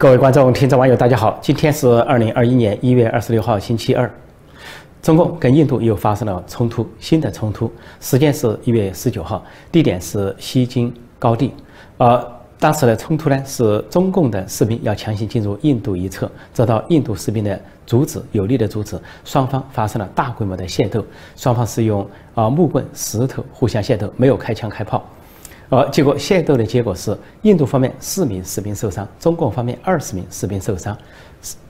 各位观众、听众、网友，大家好！今天是二零二一年一月二十六号，星期二。中共跟印度又发生了冲突，新的冲突，时间是一月十九号，地点是西京高地。呃，当时的冲突呢是中共的士兵要强行进入印度一侧，遭到印度士兵的阻止，有力的阻止，双方发生了大规模的械斗，双方是用啊木棍、石头互相械斗，没有开枪开炮。而结果械斗的结果是，印度方面四名士兵受伤，中共方面二十名士兵受伤，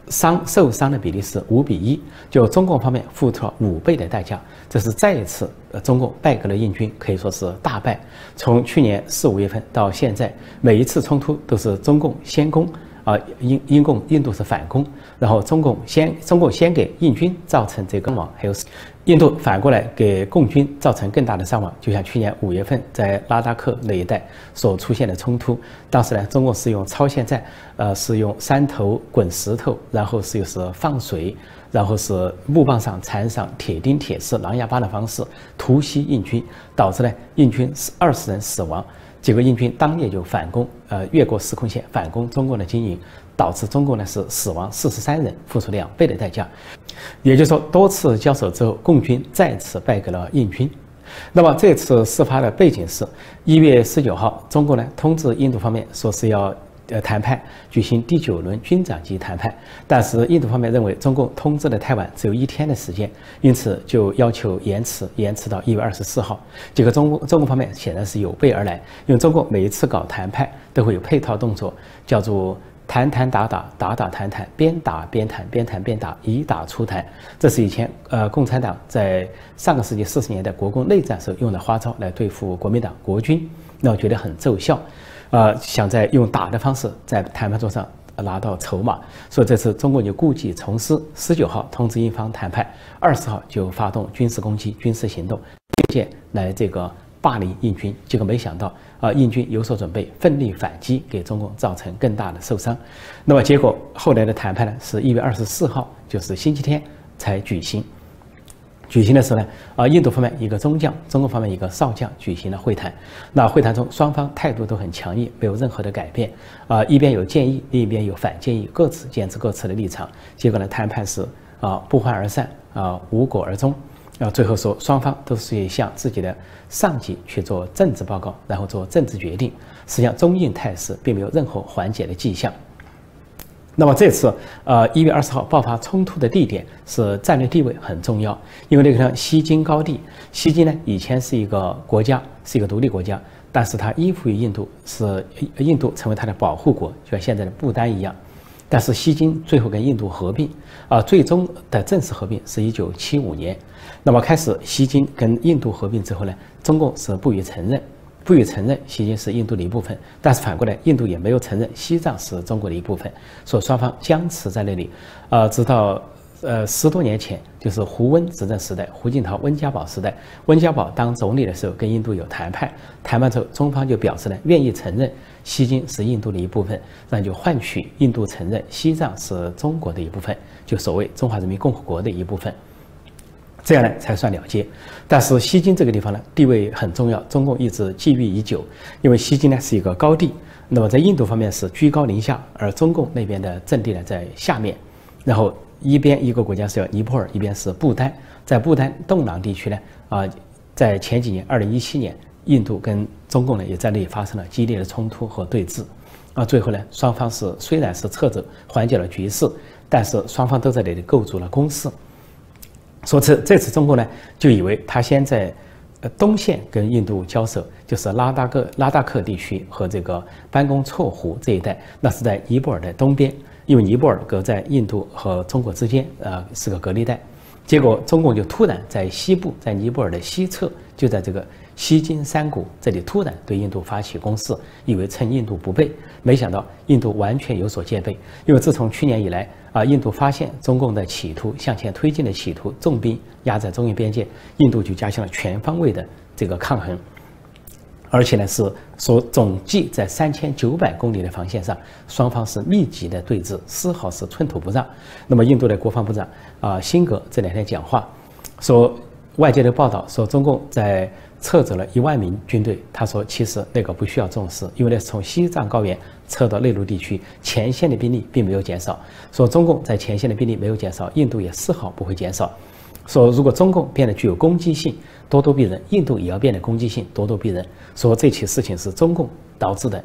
伤受伤的比例是五比一，就中共方面付出了五倍的代价，这是再一次呃中共败给了印军，可以说是大败。从去年四五月份到现在，每一次冲突都是中共先攻。啊，印印共印度是反攻，然后中共先中共先给印军造成这个亡，还有印度反过来给共军造成更大的伤亡。就像去年五月份在拉达克那一带所出现的冲突，当时呢，中共是用超限战，呃，是用山头滚石头，然后是又是放水，然后是木棒上缠上铁钉铁丝狼牙棒的方式突袭印军，导致呢印军是二十人死亡。结果印军当夜就反攻，呃，越过时空线反攻中共的经营，导致中共呢是死亡四十三人，付出两倍的代价。也就是说，多次交手之后，共军再次败给了印军。那么这次事发的背景是，一月十九号，中共呢通知印度方面说是要。呃，谈判举行第九轮军长级谈判，但是印度方面认为中共通知的太晚，只有一天的时间，因此就要求延迟，延迟到一月二十四号。结果中共中共方面显然是有备而来，因为中共每一次搞谈判都会有配套动作，叫做谈谈打打打打谈谈，边打边谈，边谈边打，以打促谈。这是以前呃共产党在上个世纪四十年代国共内战时候用的花招来对付国民党国军，那我觉得很奏效。呃，想在用打的方式在谈判桌上拿到筹码，所以这次中国就故技重施，十九号通知印方谈判，二十号就发动军事攻击、军事行动，并且来这个霸凌印军。结果没想到啊，印军有所准备，奋力反击，给中共造成更大的受伤。那么结果后来的谈判呢，是一月二十四号，就是星期天才举行。举行的时候呢，啊，印度方面一个中将，中国方面一个少将举行了会谈。那会谈中，双方态度都很强硬，没有任何的改变。啊，一边有建议，另一边有反建议，各自坚持各自的立场。结果呢，谈判是啊不欢而散，啊无果而终。啊，最后说双方都是向自己的上级去做政治报告，然后做政治决定。实际上，中印态势并没有任何缓解的迹象。那么这次，呃，一月二十号爆发冲突的地点是战略地位很重要，因为那个地方西京高地，西京呢以前是一个国家，是一个独立国家，但是它依附于印度，是印度成为它的保护国，就像现在的不丹一样。但是西京最后跟印度合并，啊，最终的正式合并是一九七五年。那么开始西京跟印度合并之后呢，中共是不予承认。不予承认西京是印度的一部分，但是反过来，印度也没有承认西藏是中国的一部分，所以双方僵持在那里。呃，直到呃十多年前，就是胡温执政时代，胡锦涛、温家宝时代，温家宝当总理的时候，跟印度有谈判，谈判之后，中方就表示呢，愿意承认西京是印度的一部分，那就换取印度承认西藏是中国的一部分，就所谓中华人民共和国的一部分。这样呢才算了结，但是西京这个地方呢地位很重要，中共一直觊觎已久，因为西京呢是一个高地，那么在印度方面是居高临下，而中共那边的阵地呢在下面，然后一边一个国家是叫尼泊尔，一边是不丹，在不丹洞朗地区呢啊，在前几年，二零一七年，印度跟中共呢也在那里发生了激烈的冲突和对峙，啊，最后呢双方是虽然是撤走缓解了局势，但是双方都在那里构筑了工事。说这这次中共呢，就以为他先在，呃东线跟印度交涉，就是拉达克拉达克地区和这个班公错湖这一带，那是在尼泊尔的东边，因为尼泊尔隔在印度和中国之间，呃是个隔离带。结果中共就突然在西部，在尼泊尔的西侧，就在这个西金山谷这里突然对印度发起攻势，以为趁印度不备，没想到印度完全有所戒备，因为自从去年以来。啊，印度发现中共的企图向前推进的企图，重兵压在中印边界，印度就加强了全方位的这个抗衡，而且呢是说总计在三千九百公里的防线上，双方是密集的对峙，丝毫是寸土不让。那么印度的国防部长啊辛格这两天讲话说，外界的报道说中共在撤走了一万名军队，他说其实那个不需要重视，因为那是从西藏高原撤到内陆地区，前线的兵力并没有减少。说中共在前线的兵力没有减少，印度也丝毫不会减少。说如果中共变得具有攻击性，咄咄逼人，印度也要变得攻击性，咄咄逼人。说这起事情是中共导致的，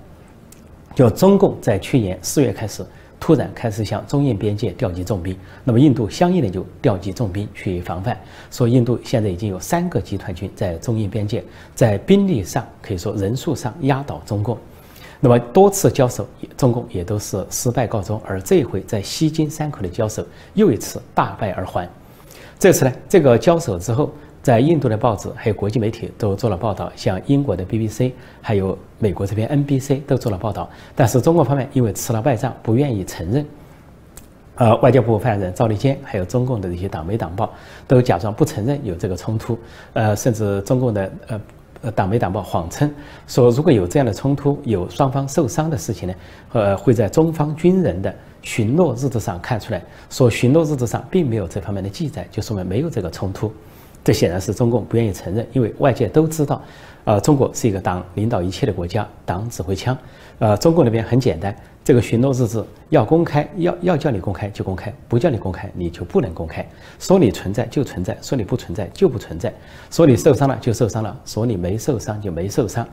就中共在去年四月开始。突然开始向中印边界调集重兵，那么印度相应的就调集重兵去防范。说印度现在已经有三个集团军在中印边界，在兵力上可以说人数上压倒中共。那么多次交手，中共也都是失败告终。而这回在西金山口的交手，又一次大败而还。这次呢，这个交手之后。在印度的报纸还有国际媒体都做了报道，像英国的 BBC，还有美国这边 NBC 都做了报道。但是中国方面因为吃了败仗，不愿意承认。呃，外交部发言人赵立坚，还有中共的这些党媒党报，都假装不承认有这个冲突。呃，甚至中共的呃呃党媒党报谎称说，如果有这样的冲突，有双方受伤的事情呢，呃，会在中方军人的巡逻日志上看出来。说巡逻日志上并没有这方面的记载，就说明没有这个冲突。这显然是中共不愿意承认，因为外界都知道，呃，中国是一个党领导一切的国家，党指挥枪。呃，中国那边很简单，这个巡逻日志要公开，要要叫你公开就公开，不叫你公开你就不能公开。说你存在就存在，说你不存在就不存在，说你受伤了就受伤了，说你没受伤就没受伤。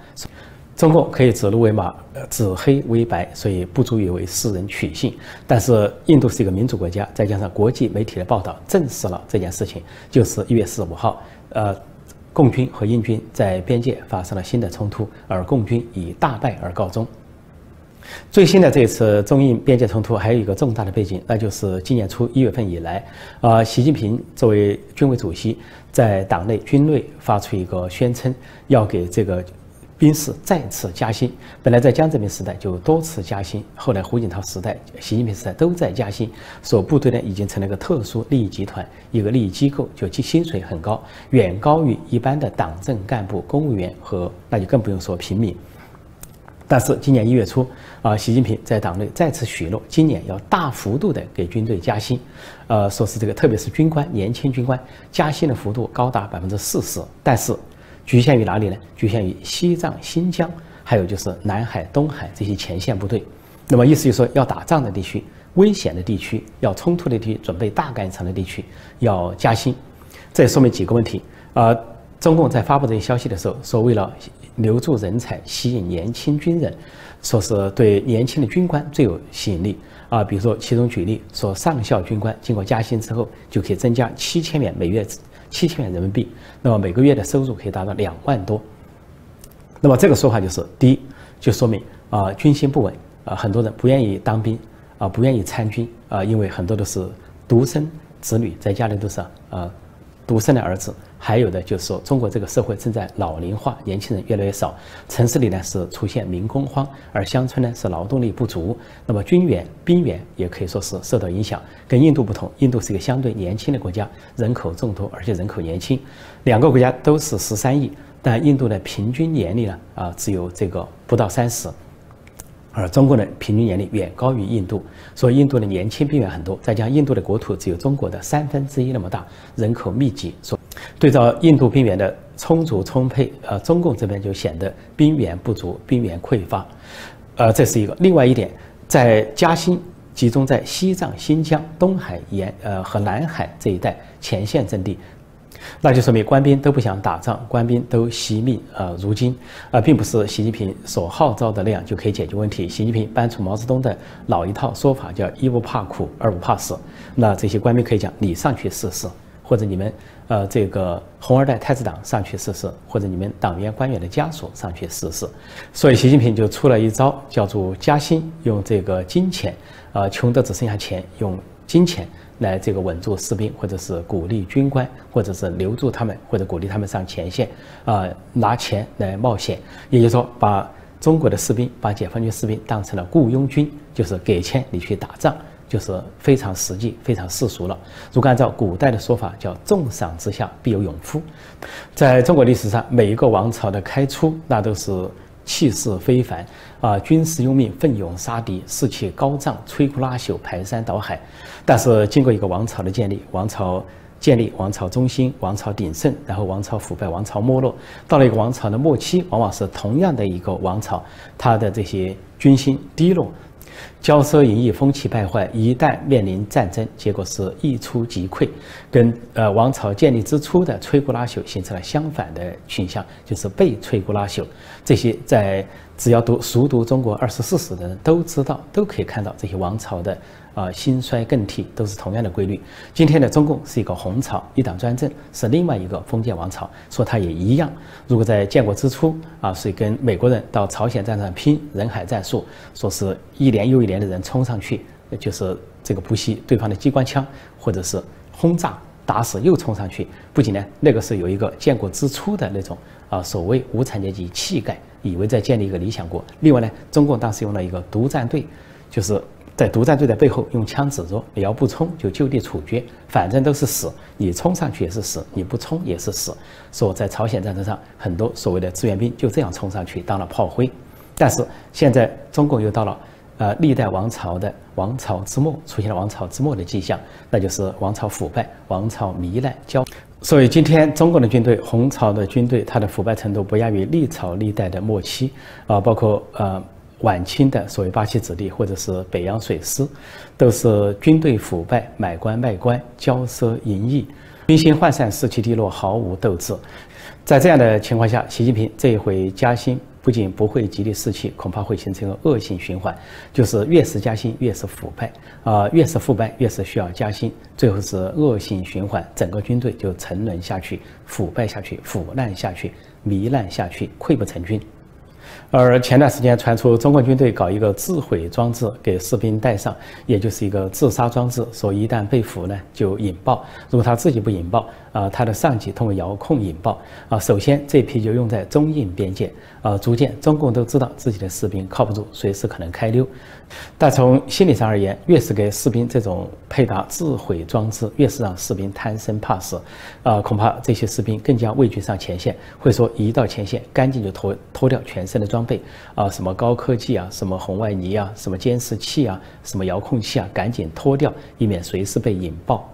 中共可以指鹿为马，指黑为白，所以不足以为世人取信。但是印度是一个民主国家，再加上国际媒体的报道证实了这件事情，就是一月十五号，呃，共军和印军在边界发生了新的冲突，而共军以大败而告终。最新的这次中印边界冲突还有一个重大的背景，那就是今年初一月份以来，啊，习近平作为军委主席，在党内军内发出一个宣称，要给这个。兵士再次加薪，本来在江泽民时代就多次加薪，后来胡锦涛时代、习近平时代都在加薪，所部队呢已经成了一个特殊利益集团，一个利益机构，就其薪水很高，远高于一般的党政干部、公务员和那就更不用说平民。但是今年一月初，啊，习近平在党内再次许诺，今年要大幅度的给军队加薪，呃，说是这个特别是军官、年轻军官加薪的幅度高达百分之四十，但是。局限于哪里呢？局限于西藏、新疆，还有就是南海、东海这些前线部队。那么意思就是说，要打仗的地区、危险的地区、要冲突的地区、准备大干一场的地区，要加薪。这也说明几个问题。啊，中共在发布这些消息的时候，说为了留住人才、吸引年轻军人，说是对年轻的军官最有吸引力。啊，比如说其中举例说，上校军官经过加薪之后，就可以增加七千元每月。七千元人民币，那么每个月的收入可以达到两万多。那么这个说法就是，第一，就说明啊军心不稳啊，很多人不愿意当兵啊，不愿意参军啊，因为很多都是独生子女，在家里都是啊独生的儿子。还有的就是说，中国这个社会正在老龄化，年轻人越来越少。城市里呢是出现民工荒，而乡村呢是劳动力不足。那么军援、兵员也可以说是受到影响。跟印度不同，印度是一个相对年轻的国家，人口众多，而且人口年轻。两个国家都是十三亿，但印度的平均年龄呢啊只有这个不到三十。而中国的平均年龄远高于印度，所以印度的年轻兵员很多，再加上印度的国土只有中国的三分之一那么大，人口密集，所对照印度兵员的充足充沛，呃，中共这边就显得兵源不足，兵源匮乏，呃，这是一个。另外一点，在加薪集中在西藏、新疆、东海沿呃和南海这一带前线阵地。那就说明官兵都不想打仗，官兵都惜命啊如今啊，并不是习近平所号召的那样就可以解决问题。习近平搬出毛泽东的老一套说法，叫一不怕苦，二不怕死。那这些官兵可以讲，你上去试试，或者你们呃这个红二代太子党上去试试，或者你们党员官员的家属上去试试。所以习近平就出了一招，叫做加薪，用这个金钱，啊穷得只剩下钱，用金钱。来这个稳住士兵，或者是鼓励军官，或者是留住他们，或者鼓励他们上前线，啊，拿钱来冒险，也就是说，把中国的士兵，把解放军士兵当成了雇佣军，就是给钱你去打仗，就是非常实际、非常世俗了。如果按照古代的说法，叫重赏之下必有勇夫。在中国历史上，每一个王朝的开初，那都是。气势非凡啊！军士用命，奋勇杀敌，士气高涨，摧枯拉朽，排山倒海。但是经过一个王朝的建立，王朝建立，王朝中心，王朝鼎盛，然后王朝腐败，王朝没落，到了一个王朝的末期，往往是同样的一个王朝，它的这些军心低落。骄奢淫逸，风气败坏。一旦面临战争，结果是一触即溃，跟呃王朝建立之初的摧枯拉朽形成了相反的倾向，就是被摧枯拉朽。这些在只要读熟读中国二十四史的人都知道，都可以看到这些王朝的。啊，兴衰更替都是同样的规律。今天的中共是一个红朝，一党专政，是另外一个封建王朝，说它也一样。如果在建国之初啊，是跟美国人到朝鲜战场拼人海战术，说是一连又一连的人冲上去，就是这个不惜对方的机关枪，或者是轰炸打死又冲上去。不仅呢，那个是有一个建国之初的那种啊所谓无产阶级气概，以为在建立一个理想国。另外呢，中共当时用了一个独战队，就是。在独战队的背后用枪指着，你要不冲就就地处决，反正都是死，你冲上去也是死，你不冲也是死。说在朝鲜战争上，很多所谓的志愿兵就这样冲上去当了炮灰。但是现在中共又到了，呃，历代王朝的王朝之末，出现了王朝之末的迹象，那就是王朝腐败、王朝糜烂、骄。所以今天中国的军队，红朝的军队，它的腐败程度不亚于历朝历代的末期，啊，包括呃。晚清的所谓八旗子弟，或者是北洋水师，都是军队腐败、买官卖官、骄奢淫逸、军心涣散、士气低落、毫无斗志。在这样的情况下，习近平这一回加薪，不仅不会激励士气，恐怕会形成一个恶性循环，就是越是加薪越是腐败啊，越是腐败越是需要加薪，最后是恶性循环，整个军队就沉沦下去、腐败下去、腐烂下去、糜烂下去、溃不成军。而前段时间传出中国军队搞一个自毁装置给士兵戴上，也就是一个自杀装置，说一旦被俘呢就引爆，如果他自己不引爆，啊，他的上级通过遥控引爆，啊，首先这批就用在中印边界，啊，逐渐中共都知道自己的士兵靠不住，随时可能开溜。但从心理上而言，越是给士兵这种配搭自毁装置，越是让士兵贪生怕死，啊，恐怕这些士兵更加畏惧上前线，会说一到前线，赶紧就脱脱掉全身的装备，啊，什么高科技啊，什么红外泥啊，什么监视器啊，什么遥控器啊，赶紧脱掉，以免随时被引爆。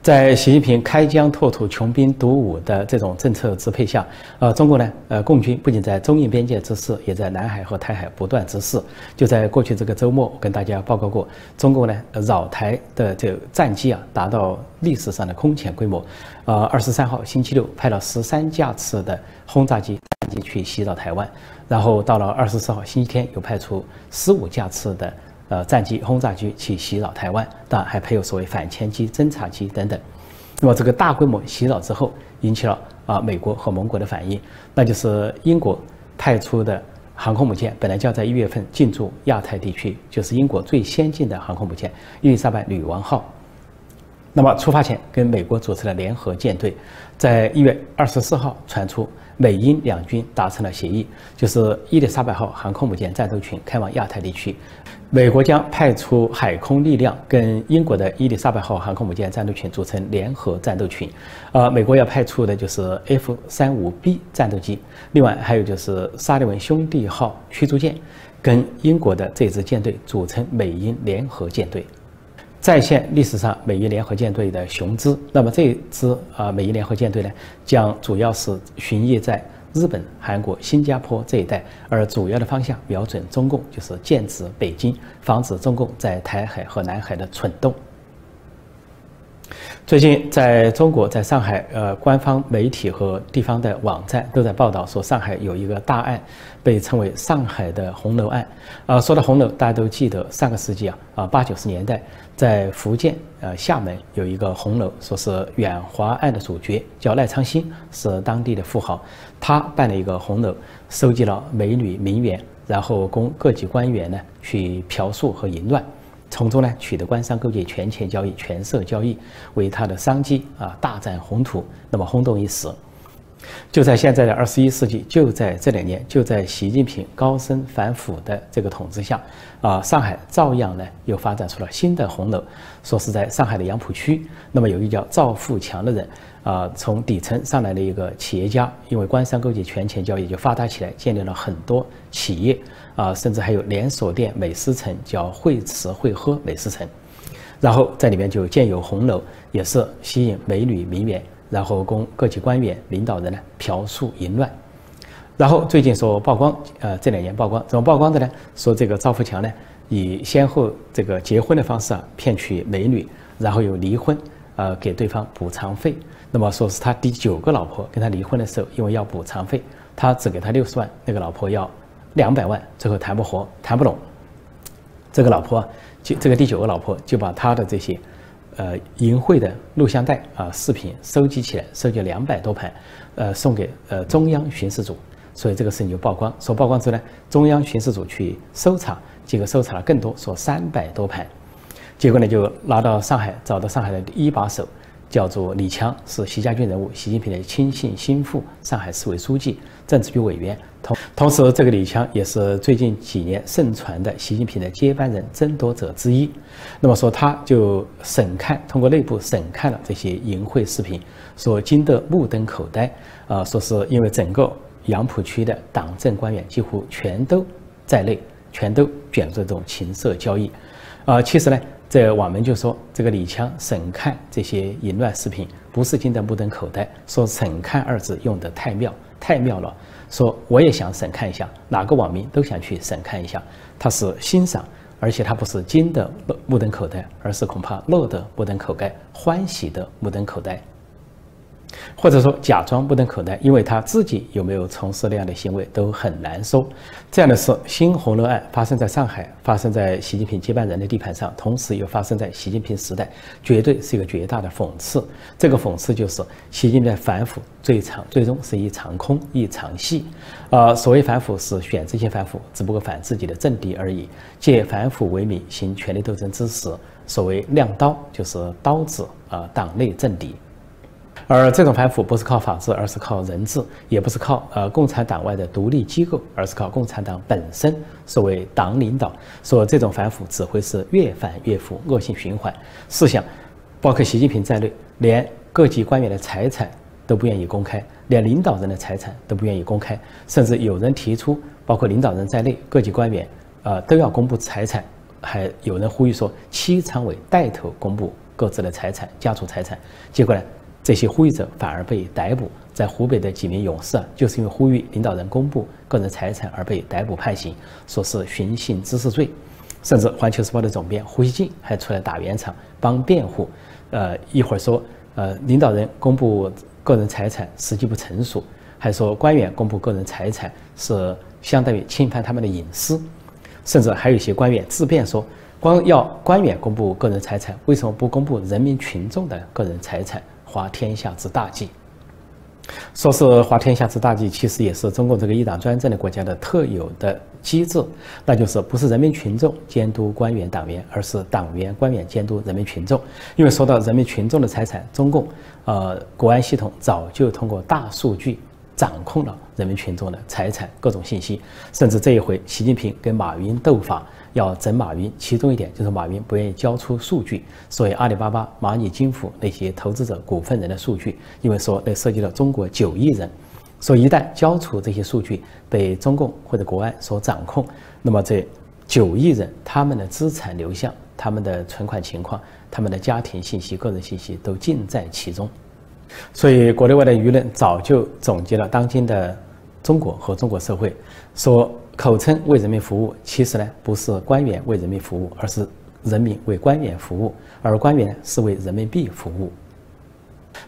在习近平开疆拓土、穷兵黩武的这种政策支配下，呃，中国呢，呃，共军不仅在中印边界之势，也在南海和台海不断之势。就在过去这个周末，我跟大家报告过，中国呢扰台的这战机啊，达到历史上的空前规模。呃，二十三号星期六派了十三架次的轰炸机机去袭扰台湾，然后到了二十四号星期天又派出十五架次的。呃，战机、轰炸机去袭扰台湾，当然还配有所谓反潜机、侦察机等等。那么这个大规模袭扰之后，引起了啊美国和盟国的反应，那就是英国派出的航空母舰，本来就要在一月份进驻亚太地区，就是英国最先进的航空母舰“伊丽莎白女王号”。那么出发前跟美国组成了联合舰队，在一月二十四号传出。美英两军达成了协议，就是伊丽莎白号航空母舰战斗群开往亚太地区，美国将派出海空力量跟英国的伊丽莎白号航空母舰战斗群组成联合战斗群，呃，美国要派出的就是 F 三五 B 战斗机，另外还有就是沙利文兄弟号驱逐舰，跟英国的这支舰队组成美英联合舰队。再现历史上美英联合舰队的雄姿。那么这支啊美英联合舰队呢，将主要是巡弋在日本、韩国、新加坡这一带，而主要的方向瞄准中共，就是剑指北京，防止中共在台海和南海的蠢动。最近，在中国，在上海，呃，官方媒体和地方的网站都在报道说，上海有一个大案，被称为“上海的红楼案”。啊，说到红楼，大家都记得上个世纪啊，啊八九十年代，在福建，呃，厦门有一个红楼，说是远华案的主角叫赖昌星，是当地的富豪，他办了一个红楼，收集了美女名媛，然后供各级官员呢去嫖宿和淫乱。从中呢取得官商勾结、权钱交易、权色交易，为他的商机啊大展宏图，那么轰动一时。就在现在的二十一世纪，就在这两年，就在习近平高升反腐的这个统治下，啊，上海照样呢又发展出了新的红楼，说是在上海的杨浦区，那么有一个叫赵富强的人。啊，从底层上来的一个企业家，因为官商勾结、权钱交易就发达起来，建立了很多企业啊，甚至还有连锁店美食城，叫会吃会喝美食城。然后在里面就建有红楼，也是吸引美女名媛，然后供各级官员、领导人呢嫖宿淫乱。然后最近说曝光，呃，这两年曝光怎么曝光的呢？说这个赵富强呢，以先后这个结婚的方式啊骗取美女，然后又离婚，呃，给对方补偿费。那么说是他第九个老婆跟他离婚的时候，因为要补偿费，他只给他六十万，那个老婆要两百万，最后谈不活，谈不拢。这个老婆就这个第九个老婆就把他的这些，呃，淫秽的录像带啊视频收集起来，收集两百多盘，呃，送给呃中央巡视组，所以这个事情就曝光。说曝光之后呢，中央巡视组去搜查，结果搜查了更多，说三百多盘，结果呢就拿到上海，找到上海的一把手，叫做李强，是习家军人物，习近平的亲信心腹，上海市委书记。政治局委员，同同时，这个李强也是最近几年盛传的习近平的接班人争夺者之一。那么说，他就审看，通过内部审看了这些淫秽视频，说惊得目瞪口呆。啊，说是因为整个杨浦区的党政官员几乎全都在内，全都卷入这种情色交易。啊，其实呢，这网民就说，这个李强审看这些淫乱视频，不是惊得目瞪口呆，说“审看”二字用得太妙。太妙了，说我也想审看一下，哪个网民都想去审看一下。他是欣赏，而且他不是惊得目瞪口呆，而是恐怕乐得目瞪口呆，欢喜的目瞪口呆。或者说假装目瞪口呆，因为他自己有没有从事那样的行为都很难说。这样的事，新红楼案发生在上海，发生在习近平接班人的地盘上，同时又发生在习近平时代，绝对是一个绝大的讽刺。这个讽刺就是习近平的反腐最长最终是一场空，一场戏。呃，所谓反腐是选这些反腐，只不过反自己的政敌而已，借反腐为名行权力斗争之时，所谓亮刀就是刀子啊，党内政敌。而这种反腐不是靠法治，而是靠人治，也不是靠呃共产党外的独立机构，而是靠共产党本身。所谓党领导，说这种反腐只会是越反越腐，恶性循环。试想，包括习近平在内，连各级官员的财产都不愿意公开，连领导人的财产都不愿意公开，甚至有人提出，包括领导人在内，各级官员呃都要公布财产，还有人呼吁说，七常委带头公布各自的财产、家族财产。结果呢？这些呼吁者反而被逮捕，在湖北的几名勇士啊，就是因为呼吁领导人公布个人财产而被逮捕判刑，说是寻衅滋事罪。甚至《环球时报》的总编胡锡进还出来打圆场，帮辩护。呃，一会儿说，呃，领导人公布个人财产时机不成熟，还说官员公布个人财产是相当于侵犯他们的隐私。甚至还有一些官员自辩说，光要官员公布个人财产，为什么不公布人民群众的个人财产？滑天下之大稽，说是滑天下之大稽，其实也是中共这个一党专政的国家的特有的机制，那就是不是人民群众监督官员党员，而是党员官员监督人民群众。因为说到人民群众的财产，中共呃国安系统早就通过大数据掌控了人民群众的财产各种信息，甚至这一回习近平跟马云斗法。要整马云，其中一点就是马云不愿意交出数据，所以阿里巴巴、蚂蚁金服那些投资者、股份人的数据，因为说那涉及到中国九亿人，所以一旦交出这些数据被中共或者国安所掌控，那么这九亿人他们的资产流向、他们的存款情况、他们的家庭信息、个人信息都尽在其中，所以国内外的舆论早就总结了当今的中国和中国社会，说。口称为人民服务，其实呢不是官员为人民服务，而是人民为官员服务，而官员是为人民币服务。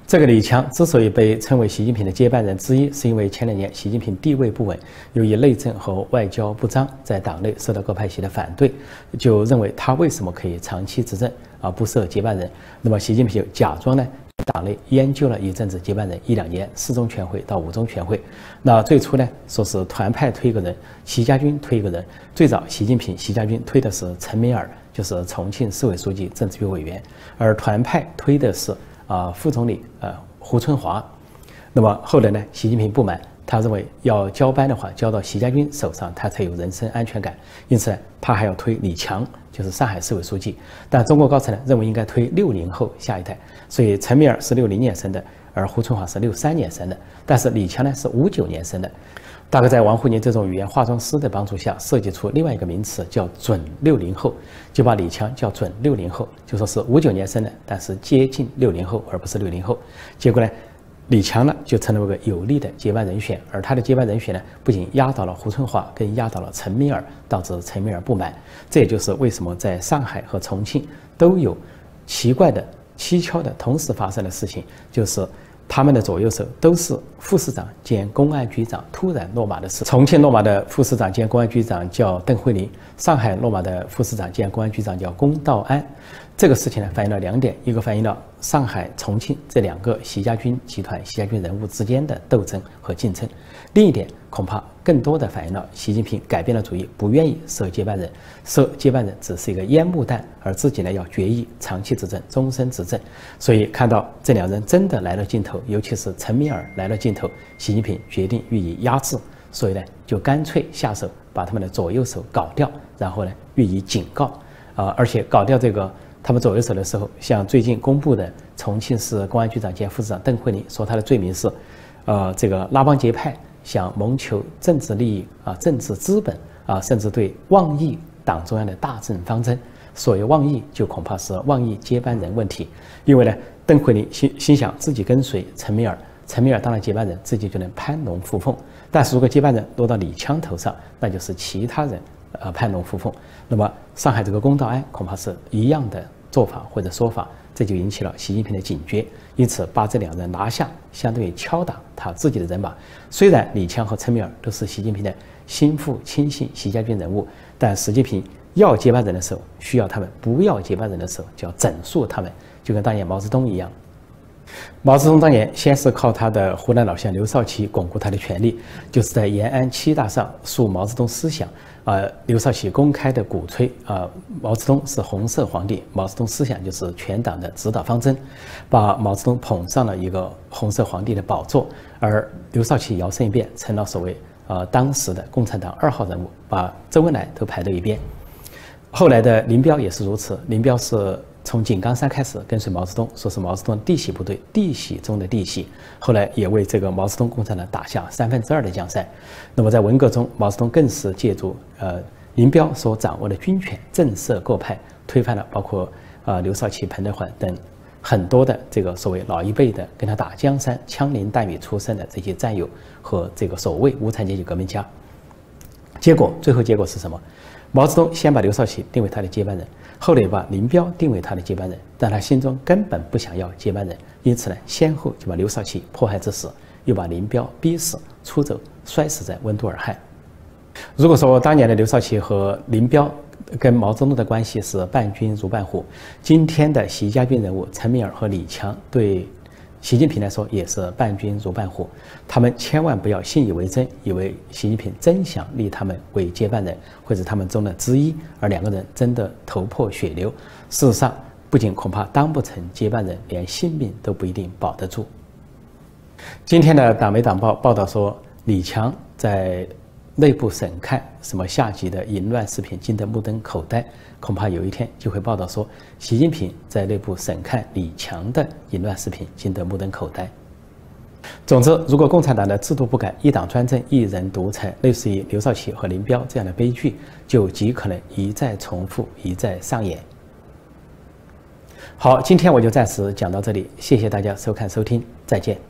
这个李强之所以被称为习近平的接班人之一，是因为前两年习近平地位不稳，由于内政和外交不彰，在党内受到各派系的反对，就认为他为什么可以长期执政而不设接班人？那么习近平就假装呢？党内研究了一阵子接班人一两年，四中全会到五中全会。那最初呢，说是团派推一个人，习家军推一个人。最早，习近平、习家军推的是陈敏尔，就是重庆市委书记、政治局委员，而团派推的是啊副总理呃胡春华。那么后来呢，习近平不满，他认为要交班的话，交到习家军手上，他才有人身安全感。因此，他还要推李强。就是上海市委书记，但中国高层呢认为应该推六零后下一代，所以陈敏尔是六零年生的，而胡春华是六三年生的，但是李强呢是五九年生的，大概在王沪宁这种语言化妆师的帮助下，设计出另外一个名词，叫“准六零后”，就把李强叫“准六零后”，就说是五九年生的，但是接近六零后，而不是六零后。结果呢，李强呢就成了一个有力的接班人选，而他的接班人选呢，不仅压倒了胡春华，更压倒了陈敏尔，导致陈敏尔不满。这也就是为什么在上海和重庆都有奇怪的、蹊跷的同时发生的事情，就是。他们的左右手都是副市长兼公安局长突然落马的事。重庆落马的副市长兼公安局长叫邓慧玲，上海落马的副市长兼公安局长叫龚道安。这个事情呢，反映了两点：一个反映了上海、重庆这两个习家军集团、习家军人物之间的斗争和竞争；另一点，恐怕更多的反映了习近平改变了主意，不愿意设接班人，设接班人只是一个烟幕弹，而自己呢要决议长期执政、终身执政。所以看到这两人真的来了尽头，尤其是陈敏尔来了尽头，习近平决定予以压制，所以呢就干脆下手把他们的左右手搞掉，然后呢予以警告啊，而且搞掉这个。他们左右手的时候，像最近公布的重庆市公安局长兼副市长邓慧玲说，他的罪名是，呃，这个拉帮结派，想谋求政治利益啊，政治资本啊，甚至对妄议党中央的大政方针。所谓妄议，就恐怕是妄议接班人问题。因为呢，邓慧玲心心想自己跟随陈敏尔，陈敏尔当了接班人，自己就能攀龙附凤。但是如果接班人落到李强头上，那就是其他人。呃，攀龙附凤。那么，上海这个公道案恐怕是一样的做法或者说法，这就引起了习近平的警觉，因此把这两人拿下，相当于敲打他自己的人马。虽然李强和陈敏尔都是习近平的心腹亲信、习家军人物，但习近平要接班人的时候需要他们，不要接班人的时候就要整肃他们，就跟当年毛泽东一样。毛泽东当年先是靠他的湖南老乡刘少奇巩固他的权力，就是在延安七大上述毛泽东思想。呃，刘少奇公开的鼓吹啊，毛泽东是红色皇帝，毛泽东思想就是全党的指导方针，把毛泽东捧上了一个红色皇帝的宝座。而刘少奇摇身一变，成了所谓呃当时的共产党二号人物，把周恩来都排到一边。后来的林彪也是如此，林彪是。从井冈山开始跟随毛泽东，说是毛泽东弟媳部队，弟媳中的弟媳。后来也为这个毛泽东共产党打下三分之二的江山。那么在文革中，毛泽东更是借助呃林彪所掌握的军权，震慑各派，推翻了包括啊刘少奇、彭德怀等很多的这个所谓老一辈的跟他打江山、枪林弹雨出身的这些战友和这个所谓无产阶级革命家。结果最后结果是什么？毛泽东先把刘少奇定为他的接班人。后来把林彪定为他的接班人，但他心中根本不想要接班人，因此呢，先后就把刘少奇迫害致死，又把林彪逼死，出走，摔死在温都尔汗。如果说当年的刘少奇和林彪跟毛泽东的关系是伴君如伴虎，今天的习家军人物陈敏尔和李强对。习近平来说也是伴君如伴虎，他们千万不要信以为真，以为习近平真想立他们为接班人，或者他们中的之一，而两个人真的头破血流。事实上，不仅恐怕当不成接班人，连性命都不一定保得住。今天的党媒党报报道说，李强在。内部审看什么下级的淫乱视频惊得目瞪口呆，恐怕有一天就会报道说，习近平在内部审看李强的淫乱视频惊得目瞪口呆。总之，如果共产党的制度不改，一党专政、一人独裁，类似于刘少奇和林彪这样的悲剧，就极可能一再重复、一再上演。好，今天我就暂时讲到这里，谢谢大家收看收听，再见。